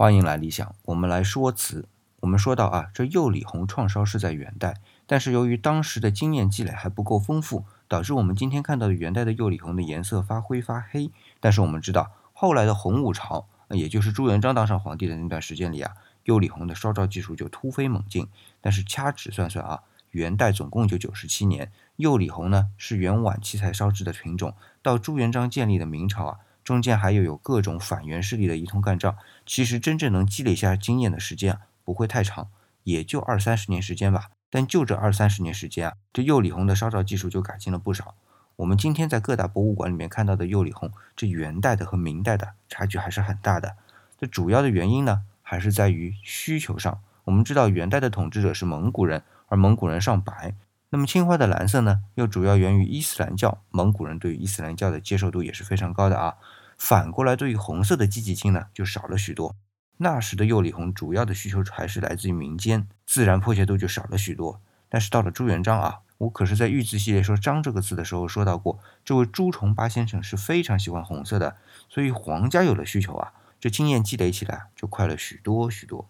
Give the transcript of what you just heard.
欢迎来理想，我们来说词。我们说到啊，这釉里红创烧是在元代，但是由于当时的经验积累还不够丰富，导致我们今天看到的元代的釉里红的颜色发灰发黑。但是我们知道，后来的洪武朝，也就是朱元璋当上皇帝的那段时间里啊，釉里红的烧造技术就突飞猛进。但是掐指算算啊，元代总共就九十七年，釉里红呢是元晚期才烧制的品种，到朱元璋建立的明朝啊。中间还有有各种反元势力的一通干仗，其实真正能积累下经验的时间啊，不会太长，也就二三十年时间吧。但就这二三十年时间啊，这釉里红的烧造技术就改进了不少。我们今天在各大博物馆里面看到的釉里红，这元代的和明代的差距还是很大的。这主要的原因呢，还是在于需求上。我们知道元代的统治者是蒙古人，而蒙古人上白。那么青花的蓝色呢，又主要源于伊斯兰教，蒙古人对于伊斯兰教的接受度也是非常高的啊。反过来，对于红色的积极性呢，就少了许多。那时的釉里红主要的需求还是来自于民间，自然迫切度就少了许多。但是到了朱元璋啊，我可是在御字系列说“张”这个字的时候说到过，这位朱重八先生是非常喜欢红色的，所以皇家有了需求啊，这经验积累起来就快了许多许多。